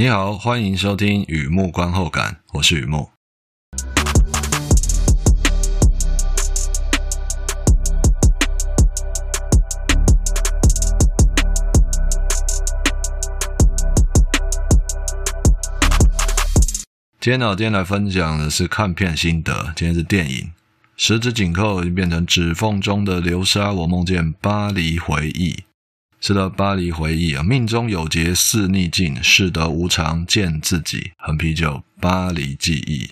你好，欢迎收听雨木观后感，我是雨木。今天呢，今天来分享的是看片心得。今天是电影《十指紧扣》已经变成指缝中的流沙，我梦见巴黎回忆。是的，巴黎回忆啊，命中有劫似逆境，事得无常见自己。横啤酒，巴黎记忆。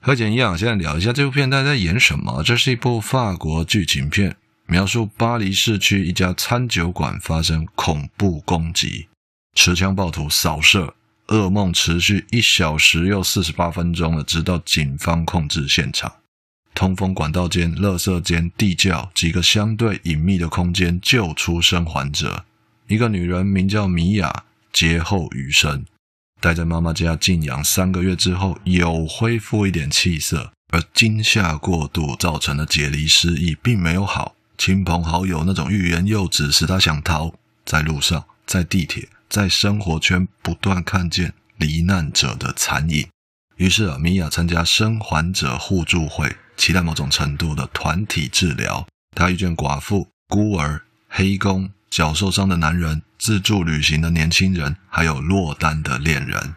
和简一样，现在聊一下这部片，大家在演什么？这是一部法国剧情片，描述巴黎市区一家餐酒馆发生恐怖攻击，持枪暴徒扫射。噩梦持续一小时又四十八分钟了，直到警方控制现场。通风管道间、垃圾间、地窖几个相对隐秘的空间，救出生还者。一个女人名叫米娅，劫后余生，待在妈妈家静养三个月之后，有恢复一点气色，而惊吓过度造成的解离失忆并没有好。亲朋好友那种欲言又止，使她想逃。在路上，在地铁。在生活圈不断看见罹难者的残影，于是啊，米娅参加生还者互助会，期待某种程度的团体治疗。他遇见寡妇、孤儿、黑工、脚受伤的男人、自助旅行的年轻人，还有落单的恋人。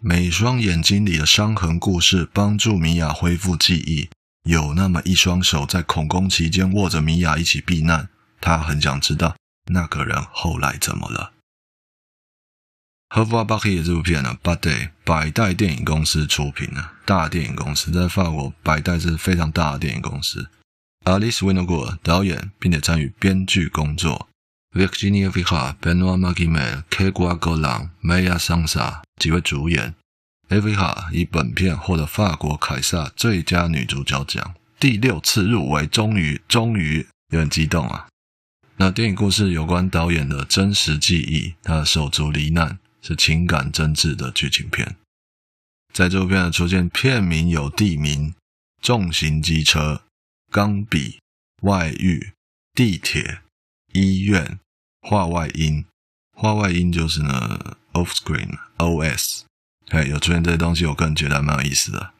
每双眼睛里的伤痕故事帮助米娅恢复记忆。有那么一双手在恐攻期间握着米娅一起避难，他很想知道那个人后来怎么了。赫夫瓦·巴克的这部片呢，Buddy 百代电影公司出品的大电影公司，在法国百代是非常大的电影公司。Alice Winogur 导演，并且参与编剧工作。Virginie Efira、Benoît Magimel、Grégoire Golan、Maya Sansa 几位主演。Efira 以本片获得法国凯撒最佳女主角奖，第六次入围，终于，终于有点激动啊！那电影故事有关导演的真实记忆，他的手足罹难。是情感真挚的剧情片，在这部片的出现，片名有地名、重型机车、钢笔、外遇、地铁、医院、画外音。画外音就是呢，off screen，OS。哎，有出现这些东西，我个人觉得还蛮有意思的。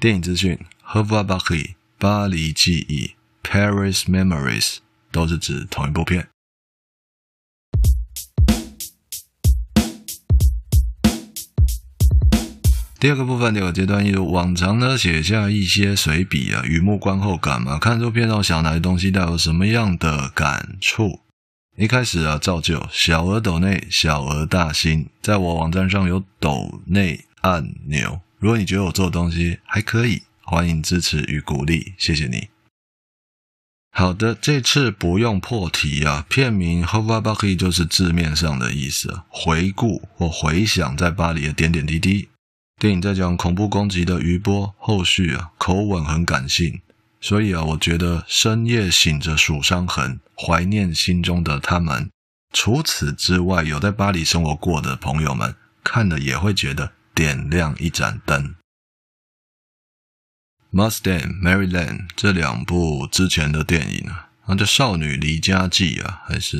电影资讯：Revoir Paris，巴黎记忆，Paris Memories，都是指同一部片。第二个部分，第二个阶段，一如往常呢，写下一些随笔啊，雨幕观后感嘛。看这片让想来的东西，带有什么样的感触？一开始啊，照旧，小额抖内，小额大新，在我网站上有抖内按钮。如果你觉得我做的东西还可以，欢迎支持与鼓励，谢谢你。好的，这次不用破题啊，片名 Revoir Paris 就是字面上的意思，回顾或回想在巴黎的点点滴滴。电影在讲恐怖攻击的余波，后续啊口吻很感性，所以啊，我觉得深夜醒着数伤痕，怀念心中的他们。除此之外，有在巴黎生活过的朋友们看了也会觉得点亮一盏灯。Mustang、Maryland 这两部之前的电影啊，那叫《少女离家记》啊，还是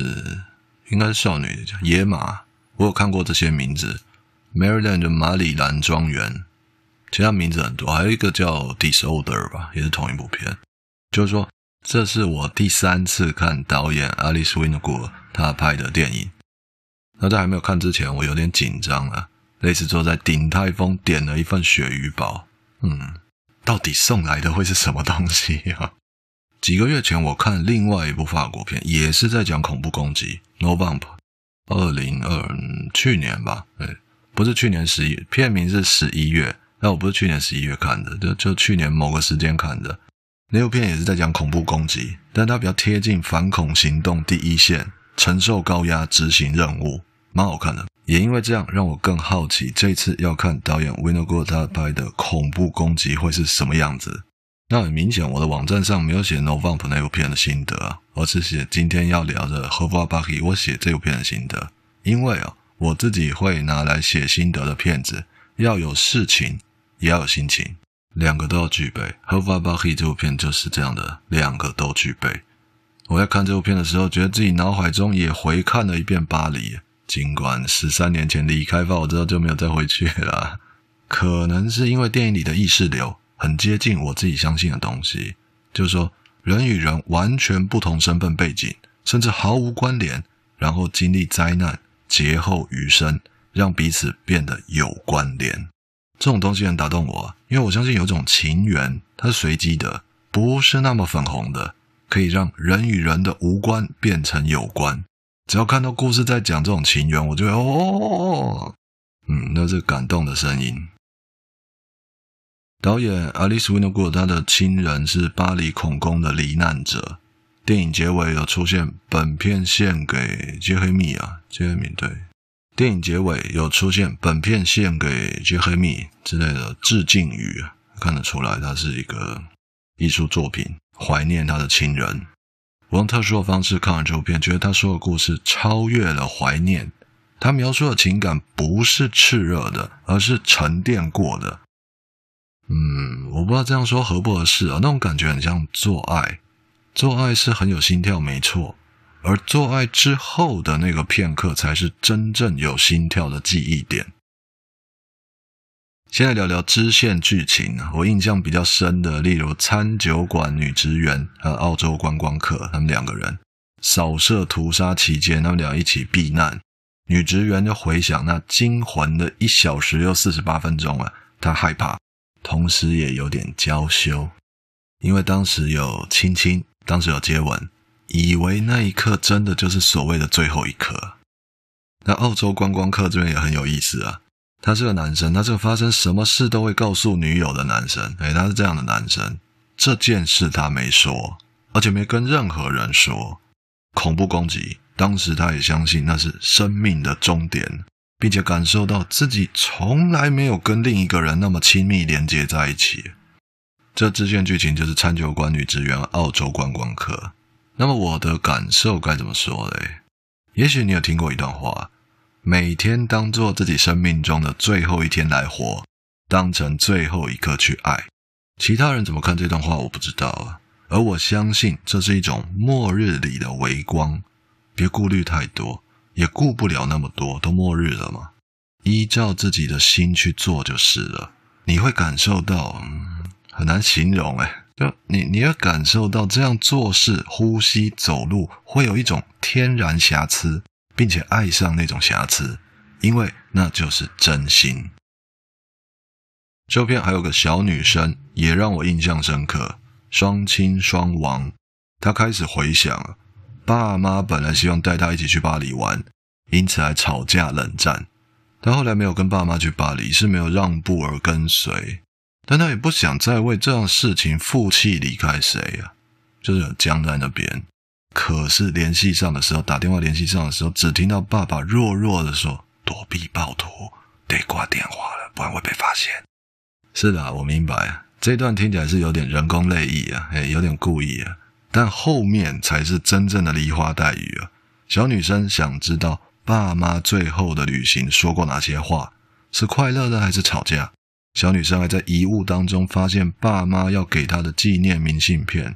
应该是《少女野马》？我有看过这些名字。Maryland 的马里兰庄园，其他名字很多，还有一个叫 Disorder 吧，也是同一部片。就是说，这是我第三次看导演 Alice Winogur 他拍的电影。那在还没有看之前，我有点紧张啊，类似坐在鼎泰丰点了一份鳕鱼堡，嗯，到底送来的会是什么东西啊？几个月前我看另外一部法国片，也是在讲恐怖攻击，November，二零二去年吧，对。不是去年十一，片名是十一月，但我不是去年十一月看的，就就去年某个时间看的。那部片也是在讲恐怖攻击，但它比较贴近反恐行动第一线，承受高压执行任务，蛮好看的。也因为这样，让我更好奇这次要看导演 Winograd 他拍的恐怖攻击会是什么样子。那很明显，我的网站上没有写 November 那部片的心得，而是写今天要聊的 Revoir Paris，我写这部片的心得，因为啊。我自己会拿来写心得的片子，要有事情，也要有心情，两个都要具备。Revoir Paris 这部片就是这样的，两个都具备。我在看这部片的时候，觉得自己脑海中也回看了一遍巴黎，尽管十三年前离开后，我之后就没有再回去了。可能是因为电影里的意识流很接近我自己相信的东西，就是说人与人完全不同身份背景，甚至毫无关联，然后经历灾难，劫后余生，让彼此变得有关联。这种东西很打动我，因为我相信有种情缘，它是随机的，不是那么粉红的，可以让人与人的无关变成有关。只要看到故事在讲这种情缘，我就会哦，哦,哦,哦嗯，那是感动的声音。导演 Alice Winograd 他的亲人是巴黎恐攻的罹难者。电影结尾有出现“本片献给杰黑米”啊，杰黑米对。电影结尾有出现“本片献给杰黑米”之类的致敬语，看得出来它是一个艺术作品，怀念他的亲人。我用特殊的方式看完这部片，觉得他说的故事超越了怀念。他描述的情感不是炽热的，而是沉淀过的。嗯，我不知道这样说合不合适啊。那种感觉很像做爱，做爱是很有心跳，没错。而做爱之后的那个片刻，才是真正有心跳的记忆点。先来聊聊支线剧情。我印象比较深的，例如餐酒馆女职员和澳洲观光客，他们两个人扫射屠杀期间，他们俩一起避难。女职员就回想那惊魂的一小时又四十八分钟啊，她害怕，同时也有点娇羞，因为当时有亲亲，当时有接吻。以为那一刻真的就是所谓的最后一刻。那澳洲观光客这边也很有意思啊，他是个男生，他是个发生什么事都会告诉女友的男生。诶，他是这样的男生，这件事他没说，而且没跟任何人说。恐怖攻击，当时他也相信那是生命的终点，并且感受到自己从来没有跟另一个人那么亲密连接在一起。这支线剧情就是餐酒馆女职员，澳洲观光客。那么我的感受该怎么说嘞？也许你有听过一段话：每天当做自己生命中的最后一天来活，当成最后一刻去爱。其他人怎么看这段话，我不知道啊。而我相信这是一种末日里的微光。别顾虑太多，也顾不了那么多，都末日了嘛。依照自己的心去做就是了。你会感受到，很难形容诶。就你，你要感受到这样做事、呼吸、走路，会有一种天然瑕疵，并且爱上那种瑕疵，因为那就是真心。这片还有个小女生，也让我印象深刻，双亲双亡。她开始回想，爸妈本来希望带她一起去巴黎玩，因此还吵架冷战。她后来没有跟爸妈去巴黎，是没有让步而跟随。但他也不想再为这样事情负气离开谁呀、啊，就是僵在那边。可是联系上的时候，打电话联系上的时候，只听到爸爸弱弱的说：“躲避暴徒，得挂电话了，不然会被发现。”是的，我明白，这段听起来是有点人工泪意啊，诶，有点故意啊。但后面才是真正的梨花带雨啊。小女生想知道爸妈最后的旅行说过哪些话，是快乐的还是吵架？小女生还在遗物当中发现爸妈要给她的纪念明信片。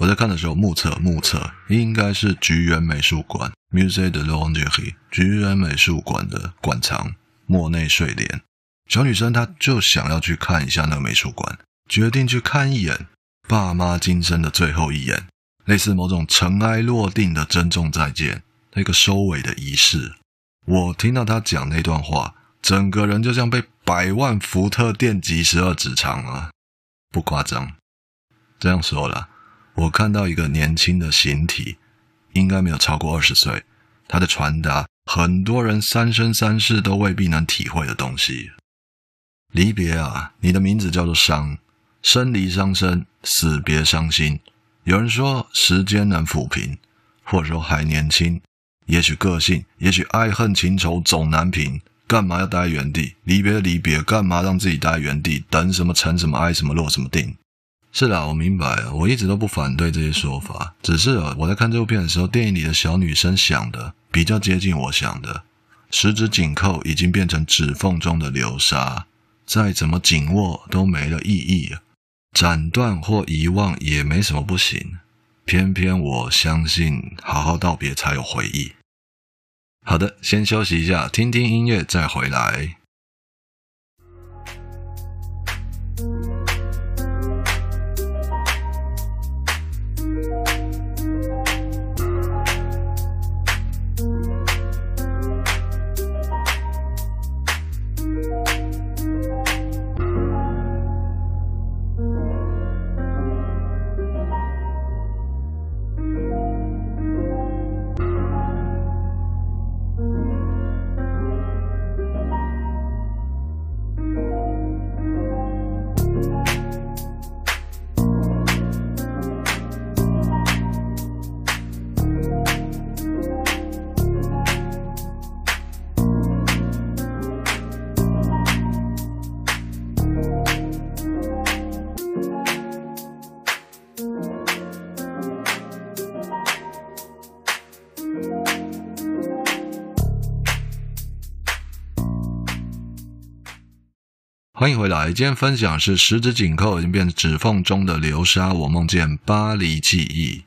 我在看的时候目测目测，应该是橘园美术馆 （Musée de l'Orangerie） 橘园美术馆的馆藏莫内睡莲。小女生她就想要去看一下那个美术馆，决定去看一眼爸妈今生的最后一眼，类似某种尘埃落定的珍重再见，那个收尾的仪式。我听到她讲那段话。整个人就像被百万伏特电击十二指肠啊！不夸张，这样说了，我看到一个年轻的形体，应该没有超过二十岁，他的传达很多人三生三世都未必能体会的东西。离别啊，你的名字叫做伤，生离伤身，死别伤心。有人说时间能抚平，或者说还年轻，也许个性，也许爱恨情仇总难平。干嘛要待在原地？离别离别，干嘛让自己待在原地？等什么成什么，爱什么落什么定？是的，我明白，我一直都不反对这些说法，只是啊我在看这部片的时候，电影里的小女生想的比较接近我想的。十指紧扣已经变成指缝中的流沙，再怎么紧握都没了意义，斩断或遗忘也没什么不行。偏偏我相信，好好道别才有回忆。好的，先休息一下，听听音乐再回来。欢迎回来，今天分享是十指紧扣已经变成指缝中的流沙，我梦见巴黎记忆。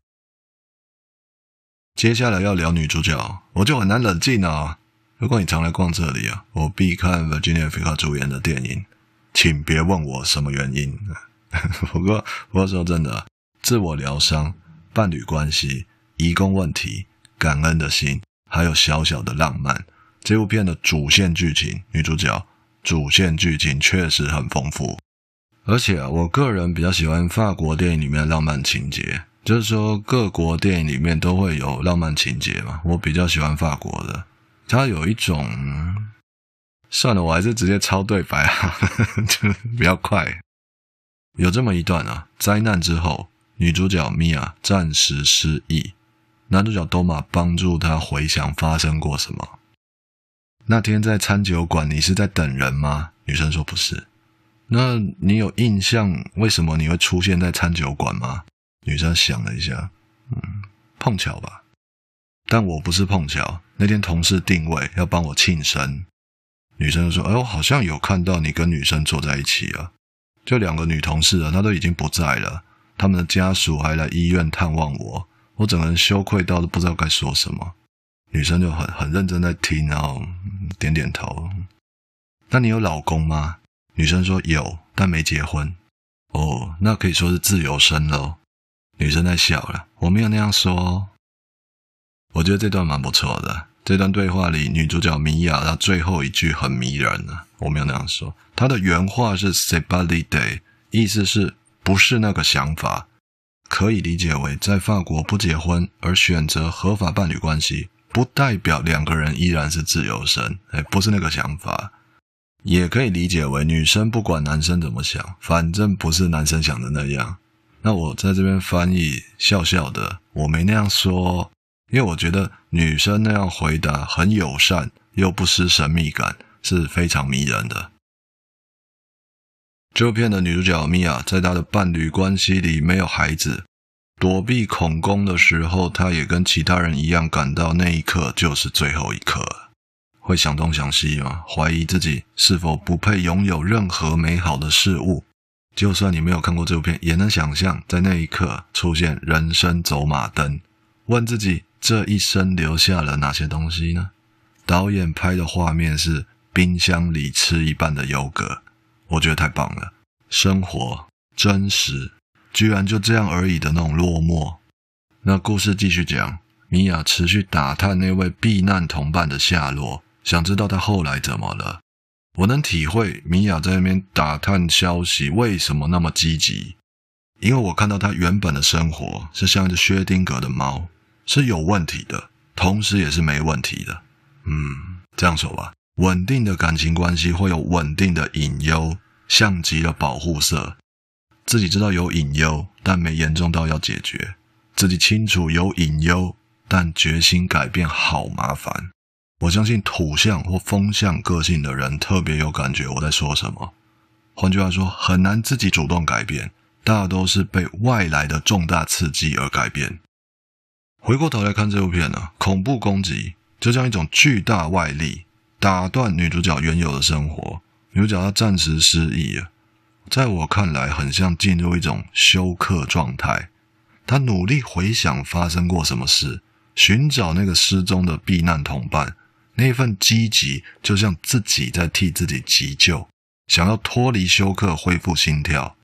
接下来要聊女主角，我就很难冷静啊。如果你常来逛这里啊，我必看 Virginia Efira 主演的电影，请别问我什么原因。不过，不过说真的，自我疗伤、伴侣关系、移工问题、感恩的心，还有小小的浪漫，这部片的主线剧情，女主角。主线剧情确实很丰富，而且啊，我个人比较喜欢法国电影里面的浪漫情节，就是说各国电影里面都会有浪漫情节嘛。我比较喜欢法国的，它有一种……算了，我还是直接抄对白啊，就比较快。有这么一段啊，灾难之后，女主角米娅暂时失忆，男主角多玛帮助她回想发生过什么。那天在餐酒馆，你是在等人吗？女生说不是。那你有印象为什么你会出现在餐酒馆吗？女生想了一下，嗯，碰巧吧。但我不是碰巧。那天同事定位要帮我庆生，女生就说：“哎，我好像有看到你跟女生坐在一起啊。”就两个女同事啊，她都已经不在了。他们的家属还来医院探望我，我整个人羞愧到都不知道该说什么。女生就很很认真在听，然后点点头。那你有老公吗？女生说有，但没结婚。哦，那可以说是自由身喽。女生在笑了，我没有那样说。我觉得这段蛮不错的。这段对话里，女主角米娅她最后一句很迷人呢。我没有那样说，她的原话是 “C'est pas l'idée”，意思是不是那个想法，可以理解为在法国不结婚而选择合法伴侣关系。不代表两个人依然是自由身，哎，不是那个想法，也可以理解为女生不管男生怎么想，反正不是男生想的那样。那我在这边翻译笑笑的，我没那样说，因为我觉得女生那样回答很友善，又不失神秘感，是非常迷人的。这片的女主角米娅在她的伴侣关系里没有孩子。躲避恐攻的时候，他也跟其他人一样，感到那一刻就是最后一刻，会想东想西吗？怀疑自己是否不配拥有任何美好的事物。就算你没有看过这部片，也能想象在那一刻出现人生走马灯，问自己这一生留下了哪些东西呢？导演拍的画面是冰箱里吃一半的优格，我觉得太棒了，生活真实。居然就这样而已的那种落寞。那故事继续讲，米娅持续打探那位避难同伴的下落，想知道他后来怎么了。我能体会米娅在那边打探消息为什么那么积极，因为我看到他原本的生活是像一只薛丁格的猫，是有问题的，同时也是没问题的。嗯，这样说吧，稳定的感情关系会有稳定的隐忧，像极了保护色。自己知道有隐忧，但没严重到要解决；自己清楚有隐忧，但决心改变好麻烦。我相信土象或风象个性的人特别有感觉我在说什么。换句话说，很难自己主动改变，大都是被外来的重大刺激而改变。回过头来看这部片呢、恐怖攻击就像一种巨大外力，打断女主角原有的生活。女主角她暂时失忆了。在我看来，很像进入一种休克状态。他努力回想发生过什么事，寻找那个失踪的避难同伴，那份积极，就像自己在替自己急救，想要脱离休克，恢复心跳。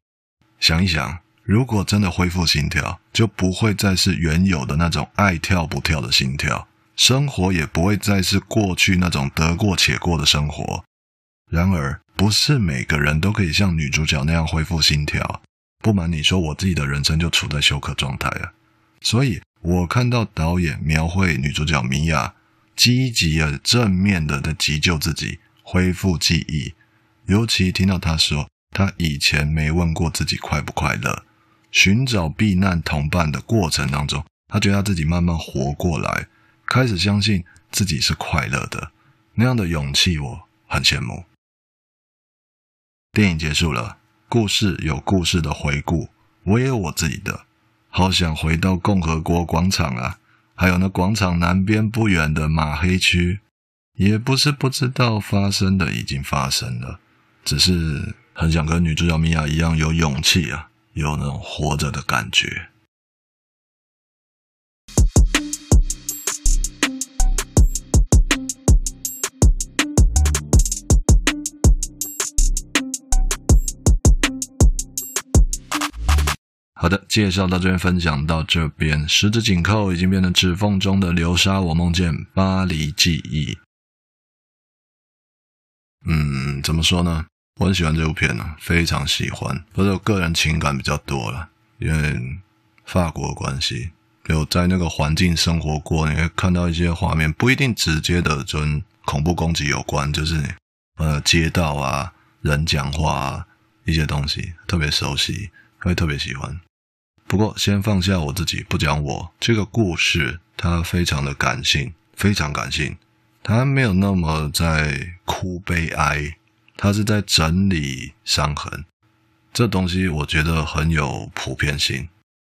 想一想，如果真的恢复心跳，就不会再是原有的那种爱跳不跳的心跳，生活也不会再是过去那种得过且过的生活。然而，不是每个人都可以像女主角那样恢复心跳。不瞒你说，我自己的人生就处在休克状态啊。所以我看到导演描绘女主角米娅积极而正面的在急救自己，恢复记忆，尤其听到她说她以前没问过自己快不快乐，寻找避难同伴的过程当中，她觉得她自己慢慢活过来，开始相信自己是快乐的，那样的勇气我很羡慕。电影结束了，故事有故事的回顾，我也有我自己的。好想回到共和国广场啊，还有那广场南边不远的马黑区。也不是不知道发生的已经发生了，只是很想跟女主角米娅一样有勇气啊，有那种活着的感觉。好的，介绍到这边，分享到这边，十指紧扣已经变成指缝中的流沙。我梦见巴黎记忆。嗯，怎么说呢？我很喜欢这部片呢，非常喜欢。不是我个人情感比较多了，因为法国的关系，有在那个环境生活过，你会看到一些画面，不一定直接的跟恐怖攻击有关，就是呃街道啊、人讲话啊一些东西，特别熟悉，会特别喜欢。不过，先放下我自己，不讲我这个故事。它非常的感性，非常感性。它没有那么在哭悲哀，它是在整理伤痕。这东西我觉得很有普遍性。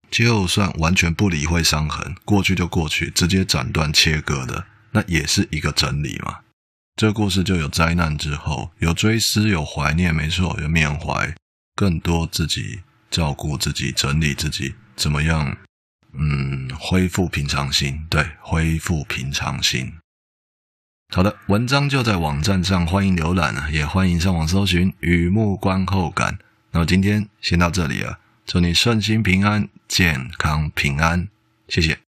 就算完全不理会伤痕，过去就过去，直接斩断切割的，那也是一个整理嘛。这故事就有灾难之后，有追思，有怀念，没错，有缅怀，更多自己。照顾自己，整理自己，怎么样？嗯，恢复平常心。对，恢复平常心。好的，文章就在网站上，欢迎浏览啊，也欢迎上网搜寻《雨幕观后感》。那么今天先到这里了，祝你顺心平安，健康平安，谢谢。